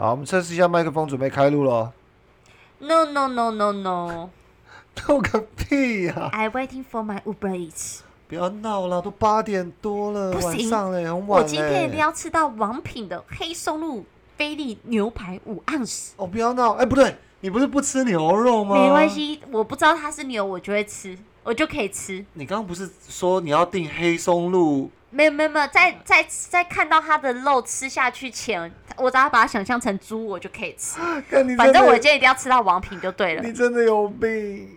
好，我们测试一下麦克风，准备开录喽。No no no no no! 弄个屁呀、I waiting for my Uber Eats。不要闹了，都八点多了，不行晚上嘞，很晚我嘞。今天一定要吃到王品的黑松露菲力牛排五盎司。哦，不要闹！哎、不对，你不是不吃牛肉吗？没关。系，我不知道它是牛，我就会吃，我就可以吃。你刚刚不是说你要订黑松露？没有没有没有，在在在看到它的肉吃下去前，我只要把它想象成猪，我就可以吃。反正我今天一定要吃到王品就对了你。真的有病。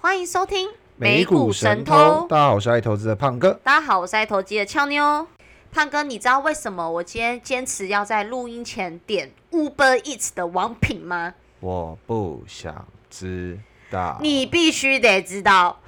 欢迎收听美股神偷大家好，我是爱投资的胖哥。大家好，我是爱投机的俏妞。胖哥，你知道为什么我今天坚持要在录音前点 Uber Eats 的王品吗？我不想知道。你必须得知道。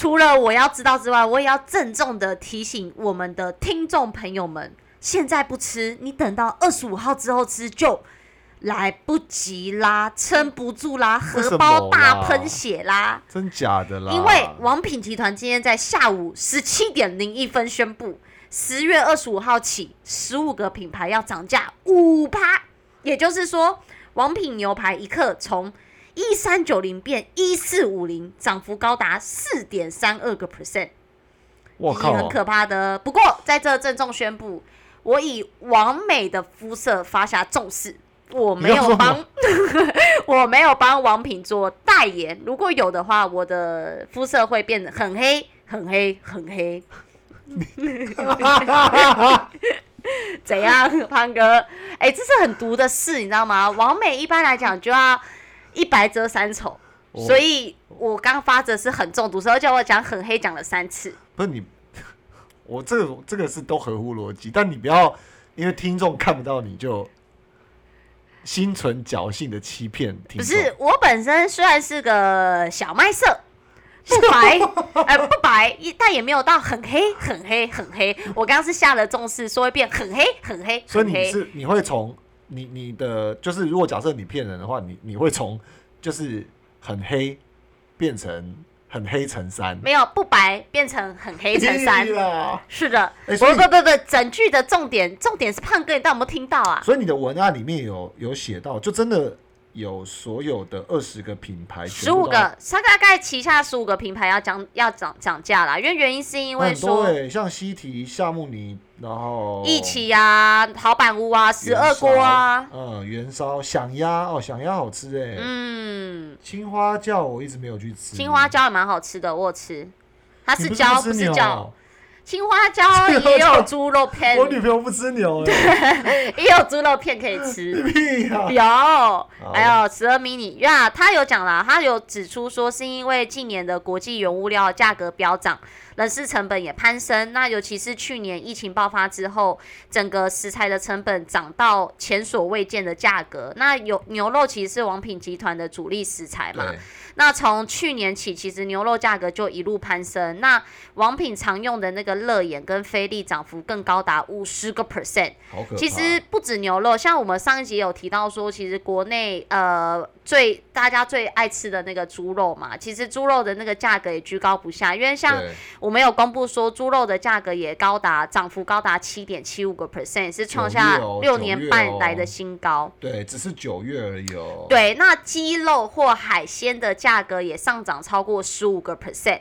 除了我要知道之外，我也要郑重的提醒我们的听众朋友们：现在不吃，你等到二十五号之后吃就来不及啦，撑不住啦，荷包大喷血啦！真假的啦？因为王品集团今天在下午十七点零一分宣布，十月二十五号起，十五个品牌要涨价五趴，也就是说，王品牛排一克从一三九零变一四五零，涨幅高达四点三二个 percent，我靠，很可怕的。不过在这郑重宣布，我以王美的肤色发下重誓。我没有帮，我没有帮王品做代言。如果有的话，我的肤色会变得很黑、很黑、很黑。怎样，胖哥？哎、这是很毒的事，你知道吗？王美一般来讲就要一白遮三丑，哦所以我刚发的是很中毒，所以叫我讲很黑讲了三次。不是你，我这个这个是都合乎逻辑，但你不要因为听众看不到你就心存侥幸的欺骗听众。不是，我本身虽然是个小麦色，不白，呃，不白，一但也没有到很黑、很黑、很黑。我刚刚是下了重视，说会变很黑、很黑、所以你黑。是你会从你你的就是如果假设你骗人的话，你你会从就是很黑变成很黑成山，没有不白变成很黑成山屁，啦。是的，不哎所以不不不，整句的重点重点是胖哥，你到底有没有听到啊？所以你的文案里面有有写到，就真的有所有的二十个品牌，十五个，他大概旗下十五个品牌要涨要涨涨价啦，因为原因是因为很多说哎、像西提、夏目尼，然后一起啊、陶板屋啊、十二锅啊，嗯，元烧响鸭哦，响鸭好吃哎、嗯，青花椒我一直没有去吃，青花椒也蛮好吃的，我有吃。它是椒，不是椒。青花椒也有猪肉片，我女朋友不吃牛哎、也有猪肉片可以吃。有，还有十二迷你呀，他有讲啦，他有指出说是因为近年的国际原物料价格飙涨，人事成本也攀升，那尤其是去年疫情爆发之后，整个食材的成本涨到前所未见的价格。那有牛肉其实是王品集团的主力食材嘛，那从去年起，其实牛肉价格就一路攀升。那王品常用的那个乐眼跟菲力涨幅更高达五十个 percent。其实不止牛肉，像我们上一集有提到说，其实国内呃最大家最爱吃的那个猪肉嘛，其实猪肉的那个价格也居高不下，因为像我们有公布说，猪肉的价格也高达涨幅高达七点七五个 percent，是创下六年半来的新高。对，只是九月而已哦。，对，那鸡肉或海鲜的价格也上涨超过十五个 percent。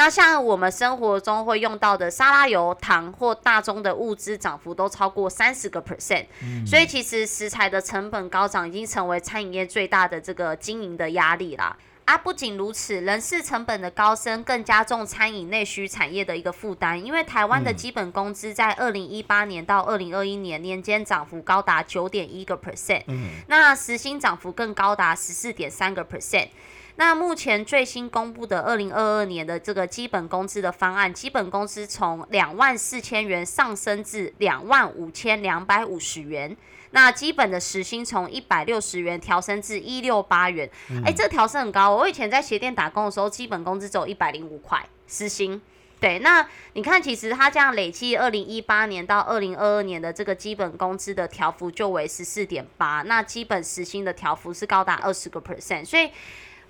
那像我们生活中会用到的沙拉油、糖或大宗的物资涨幅都超过三十个 percent，所以其实食材的成本高涨已经成为餐饮业最大的这个经营的压力啦。啊，不仅如此，人事成本的高升更加重餐饮内需产业的一个负担，因为台湾的基本工资在二零一八年到二零二一年年间涨幅高达九点一个 percent，那时薪涨幅更高达十四点三个 percent。那目前最新公布的二零二二年的这个基本工资的方案，基本工资从两万四千元上升至两万五千两百五十元。那基本的时薪从一百六十元调升至一六八元，哎、这调升很高。我以前在鞋店打工的时候，基本工资只有一百零五块时薪。对，那你看，其实它这样累计二零一八年到二零二二年的这个基本工资的调幅就为十四点八，那基本时薪的调幅是高达二十个 percent，所以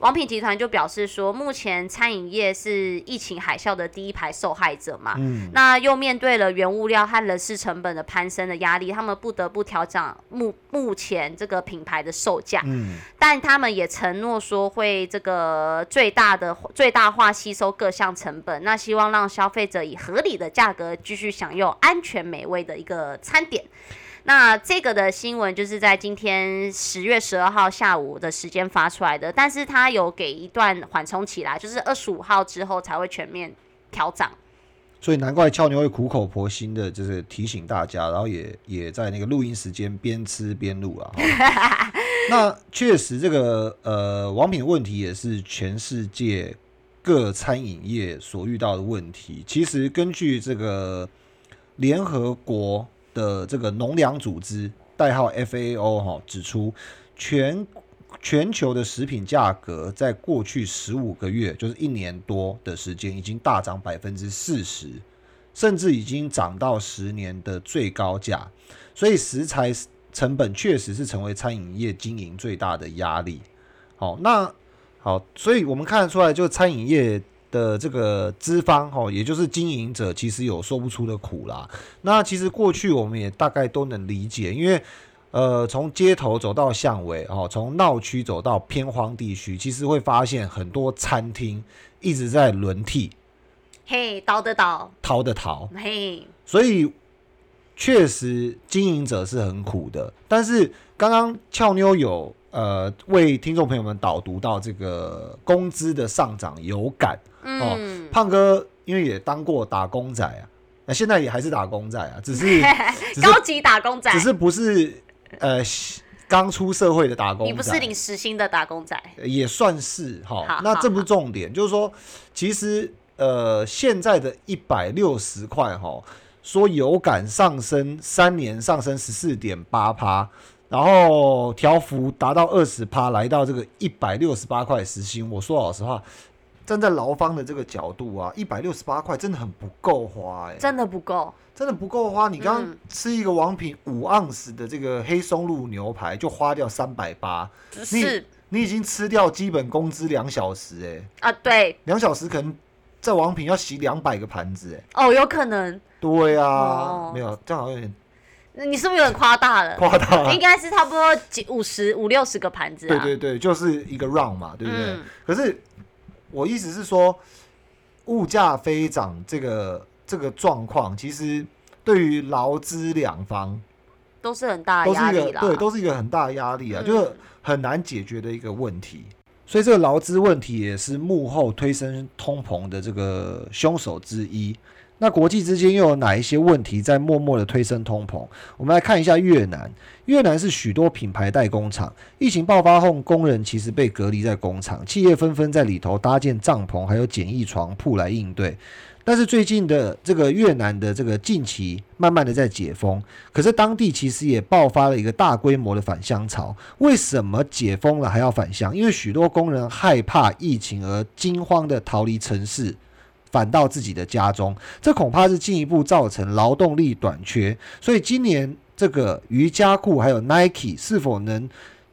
王品集团就表示说，目前餐饮业是疫情海啸的第一排受害者嘛，嗯，那又面对了原物料和人事成本的攀升的压力，他们不得不调整目目前这个品牌的售价。嗯，但他们也承诺说会这个最大的最大化吸收各项成本，那希望让消费者以合理的价格继续享用安全美味的一个餐点。那这个的新闻就是在今天十月十二号下午的时间发出来的，但是它有给一段缓冲期啦，就是二十五号之后才会全面调涨。所以难怪俏妞会苦口婆心的，就是提醒大家，然后也也在那个录音时间边吃边录啊。那确实，这个呃，王品的问题也是全世界各餐饮业所遇到的问题。其实根据这个联合国的这个农粮组织代号 FAO 哈、指出，全全球的食品价格在过去十五个月，就是一年多的时间，已经大涨百分之四十，甚至已经涨到十年的最高价。所以食材成本确实是成为餐饮业经营最大的压力。好，那好，所以我们看得出来，就餐饮业的这个资方，哈，也就是经营者，其实有说不出的苦啦。那其实过去我们也大概都能理解，因为呃，从街头走到巷尾，哦，从闹区走到偏荒地区，其实会发现很多餐厅一直在轮替，嘿，倒的倒，逃的逃，嘿，所以确实经营者是很苦的。但是刚刚俏妞有呃为听众朋友们导读到这个工资的上涨有感，嗯，胖哥因为也当过打工仔啊，那现在也还是打工仔啊，只是 高级打工仔。只，是不是呃刚出社会的打工仔，你不是领时薪的打工仔，也算是哈那这不是重点，就是说，其实呃，现在的一百六十块哈，说有感上升，三年上升十四点八趴，然后调幅达到二十趴，来到这个一百六十八块时薪。我说老实话，站在劳方的这个角度啊，一百六十八块真的很不够花哎、真的不够。真的不够花。你刚刚嗯吃一个王品五盎司的这个黑松露牛排，就花掉三百八。是你已经吃掉基本工资两小时、欸，啊，对，两小时可能在王品要洗两百个盘子、欸，哦，有可能，对啊，哦没有，这样好像有点你是不是有点夸大了？夸大了应。该是差不多几五十五六十个盘子啊。对对对，就是一个 round 嘛，对不对？嗯可是我意思是说，物价飞涨这个这个状况，其实对于劳资两方都是很大的压力啦。一个对，都是一个很大的压力啊，嗯就是很难解决的一个问题。所以这个劳资问题也是幕后推升通膨的这个凶手之一。那国际之间又有哪一些问题在默默的推升通膨？我们来看一下越南。越南是许多品牌代工厂，疫情爆发后，工人其实被隔离在工厂，企业纷纷在里头搭建帐篷，还有简易床铺来应对。但是最近的这个越南的这个近期慢慢的在解封，可是当地其实也爆发了一个大规模的返乡潮。为什么解封了还要返乡？因为许多工人害怕疫情而惊慌的逃离城市，返到自己的家中，这恐怕是进一步造成劳动力短缺。所以今年这个瑜伽裤还有 Nike 是否能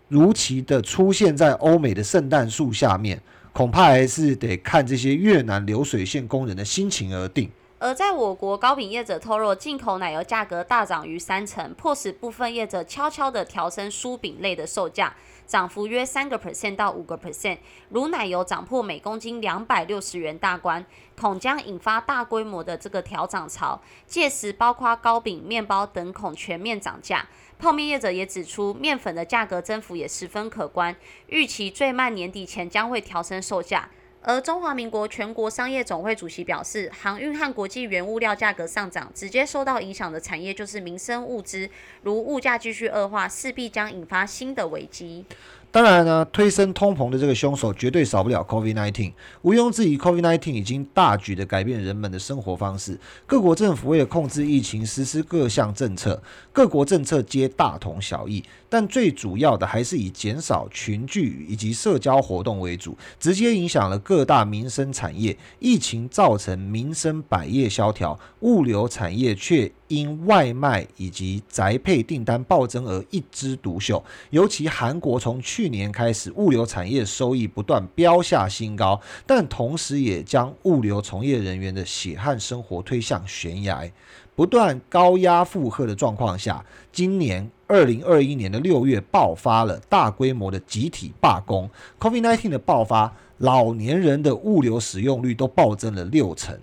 如期的出现在欧美的圣诞树下面，恐怕还是得看这些越南流水线工人的心情而定。而在我国，糕饼业者透露，进口奶油价格大涨逾三成，迫使部分业者悄悄地调升酥饼类的售价，涨幅约三个 percent 到五个 percent。乳奶油涨破每公斤两百六十元大关，恐将引发大规模的这个调涨潮，届时包括糕饼、面包等恐全面涨价。泡面业者也指出，面粉的价格增幅也十分可观，预期最慢年底前将会调升售价。而中华民国全国商业总会主席表示，航运和国际原物料价格上涨，直接受到影响的产业就是民生物资，如物价继续恶化，势必将引发新的危机。当然呢，推升通膨的这个凶手绝对少不了 COVID-19。毋庸置疑，COVID-19 已经大举的改变人们的生活方式。各国政府为了控制疫情，实施各项政策，各国政策皆大同小异。但最主要的还是以减少群聚以及社交活动为主，直接影响了各大民生产业。疫情造成民生百业萧条，物流产业却因外卖以及宅配订单暴增而一枝独秀。尤其韩国从去年开始，物流产业收益不断飙下新高，但同时也将物流从业人员的血汗生活推向悬崖。不断高压负荷的状况下，今年二零二一年的六月爆发了大规模的集体罢工，COVID-19 的爆发，老年人的物流使用率都暴增了六成。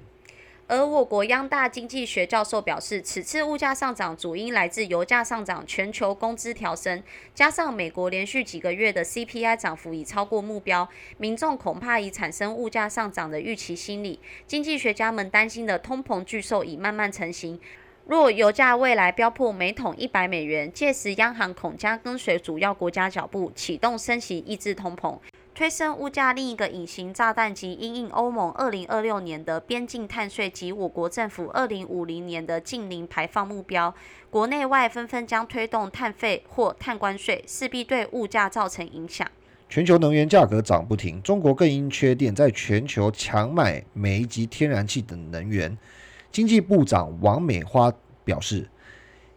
而我国央大经济学教授表示，此次物价上涨主因来自油价上涨、全球工资调升，加上美国连续几个月的 CPI 涨幅已超过目标，民众恐怕已产生物价上涨的预期心理。经济学家们担心的通膨巨兽已慢慢成型。若油价未来飙破每桶一百美元，届时央行恐将跟随主要国家脚步，启动升息抑制通膨。推升物价另一个隐形炸弹及因应欧盟二零二六年的边境碳税及我国政府二零五零年的近零排放目标，国内外纷纷将推动碳费或碳关税，势必对物价造成影响。全球能源价格涨不停，中国更因缺电，在全球强买煤及天然气等能源。经济部长王美花表示。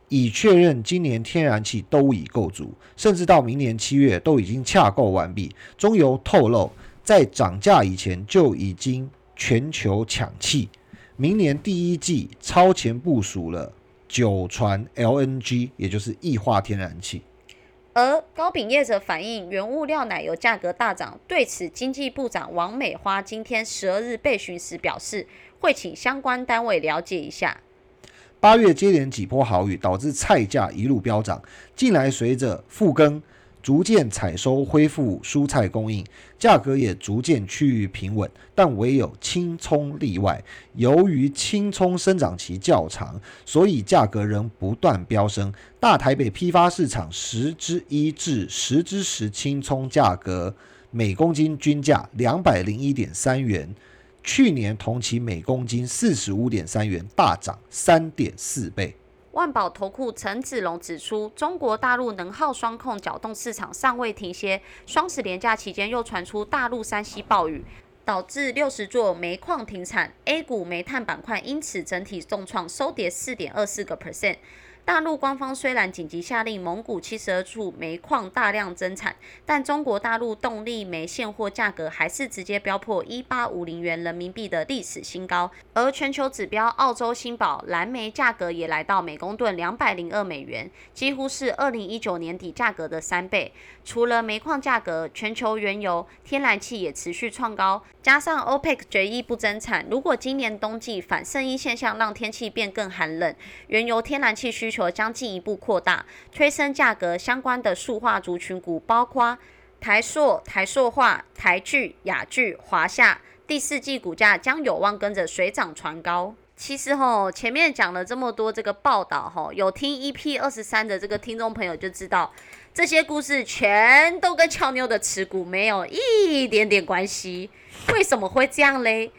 已确认今年天然气都已购足，甚至到明年七月都已经洽购完毕。中油透露，在涨价以前就已经全球抢气，明年第一季超前部署了九船 LNG，也就是液化天然气。而高饼业者反映原物料奶油价格大涨，对此经济部长王美花今天十二日被询时表示，会请相关单位了解一下。八月接连几波好雨，导致菜价一路飙涨。近来随着复耕，逐渐采收恢复蔬菜供应，价格也逐渐趋于平稳。但唯有青葱例外，由于青葱生长期较长，所以价格仍不断飙升。大台北批发市场十之一至十之十青葱价格每公斤均价两百零一点三元。去年同期每公斤四十五点三元，大涨三点四倍。万宝投顾陈子龙指出，中国大陆能耗双控搅动市场尚未停歇，双十连假期间又传出大陆山西暴雨，导致六十座煤矿停产，A 股煤炭板块因此整体重创，收跌四点二四个 percent。大陆官方虽然紧急下令蒙古七十二处煤矿大量增产，但中国大陆动力煤现货价格还是直接飙破一八五零元人民币的历史新高。而全球指标澳洲新宝蓝煤价格也来到每公吨两百零二美元，几乎是二零一九年底价格的三倍。除了煤矿价格，全球原油、天然气也持续创高，加上 OPEC 决议不增产，如果今年冬季反圣衣现象让天气变更寒冷，原油、天然气需求。求将进一步扩大，推升价格相关的塑化族群股，包括台塑、台塑化、台聚、雅聚、华夏，第四季股价将有望跟着水涨船高。其实吼，前面讲了这么多这个报道吼，有听 EP 二十三的这个听众朋友就知道，这些故事全都跟俏妞的持股没有一点点关系。为什么会这样嘞？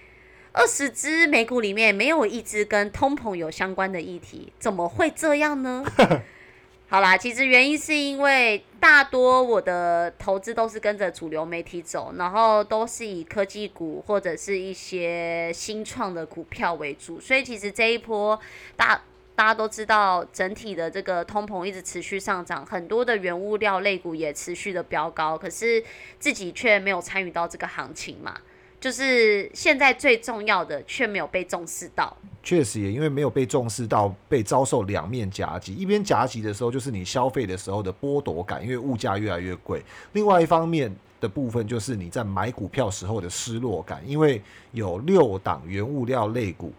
二十只美股里面没有一只跟通膨有相关的议题，怎么会这样呢？好啦，其实原因是因为大多我的投资都是跟着主流媒体走，然后都是以科技股或者是一些新创的股票为主，所以其实这一波大大家都知道，整体的这个通膨一直持续上涨，很多的原物料类股也持续的飙高，可是自己却没有参与到这个行情嘛。就是现在最重要的，却没有被重视到。确实也因为没有被重视到，被遭受两面夹击。一边夹击的时候，就是你消费的时候的剥夺感，因为物价越来越贵；另外一方面的部分，就是你在买股票时候的失落感，因为有六档原物料类股。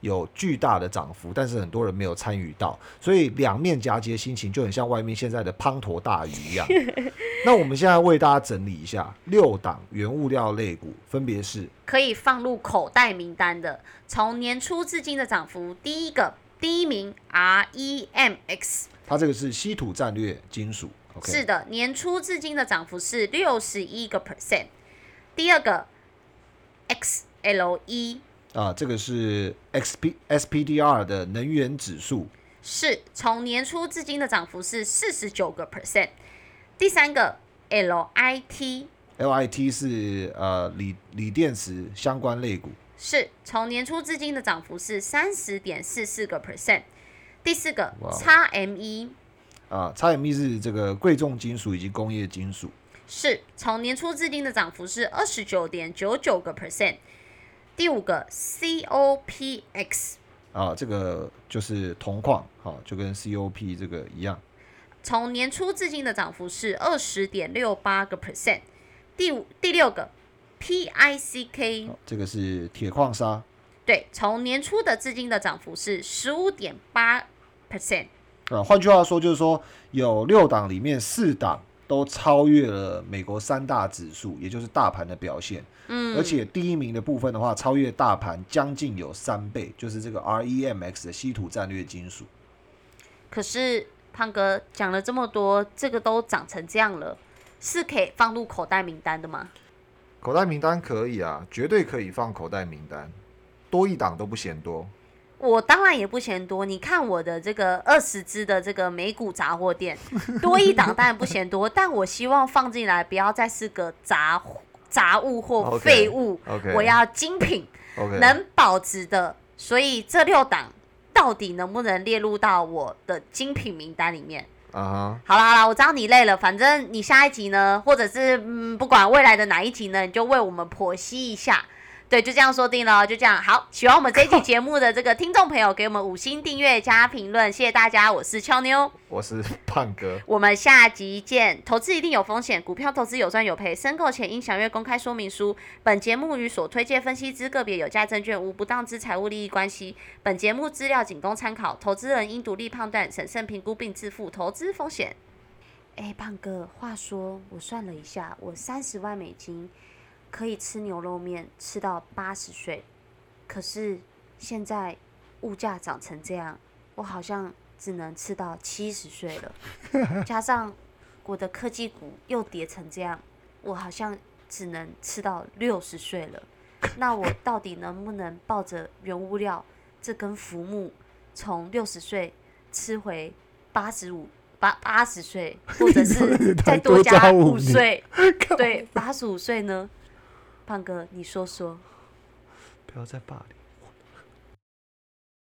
有巨大的涨幅，但是很多人没有参与到，所以两面夹击的心情就很像外面现在的滂沱大雨一样。那我们现在为大家整理一下六档原物料类股，分别是可以放入口袋名单的。从年初至今的涨幅，第一个第一名 REMX，它这个是稀土战略金属。是的，年初至今的涨幅是六十一个 percent。第二个 XLE。啊，这个是 X P S P D R 的能源指数，是，从年初至今的涨幅是四十九个 percent。第三个 LIT LIT 是呃锂锂电池相关类股，是从年初至今的涨幅是三十点四四个 percent。第四个哇哦 XME 啊，XME 是这个贵重金属以及工业金属，是从年初至今的涨幅是二十九点九九个 percent。第五个 COPX 啊，这个就是铜矿，好、就跟 COP 这个一样。从年初至今的涨幅是二十点六八个 percent。第五第六个 PICK 好这个是铁矿砂对，从年初的至今的涨幅是十五点八 percent。啊，换句话说就是说有六档里面四档都超越了美国三大指数，也就是大盘的表现。嗯，而且第一名的部分的话，超越大盘将近有三倍，就是这个 REMX 的稀土战略金属。可是胖哥讲了这么多，这个都长成这样了，是可以放入口袋名单的吗？口袋名单可以啊，绝对可以放口袋名单，多一档都不嫌多。我当然也不嫌多，你看我的这个二十只的这个美股杂货店，多一档当然不嫌多，但我希望放进来不要再是个杂杂物或废物我要精品能保值的。所以这六档到底能不能列入到我的精品名单里面？啊哈，好啦好啦，我知道你累了，反正你下一集呢，或者是嗯，不管未来的哪一集呢，你就为我们剖析一下。对，就这样说定了，就这样。好，喜欢我们这一期 节目的这个听众朋友，给我们五星订阅加评论，谢谢大家。我是俏妞，我是胖哥。我们下集见。投资一定有风险，股票投资有赚有赔，申购前应详阅公开说明书。本节目与所推荐分析之个别有价证券无不当之财务利益关系。本节目资料仅供参考，投资人应独立判断、审慎评估并自负投资风险。哎，胖哥，话说我算了一下，我三十万美金可以吃牛肉面吃到八十岁，可是现在物价涨成这样，我好像只能吃到七十岁了。加上我的科技股又跌成这样，我好像只能吃到六十岁了。那我到底能不能抱着原物料这根浮木，从六十岁吃回八十五、八八十岁，或者是再多加五岁？对，八十五岁呢？胖哥，你说说。不要再霸凌。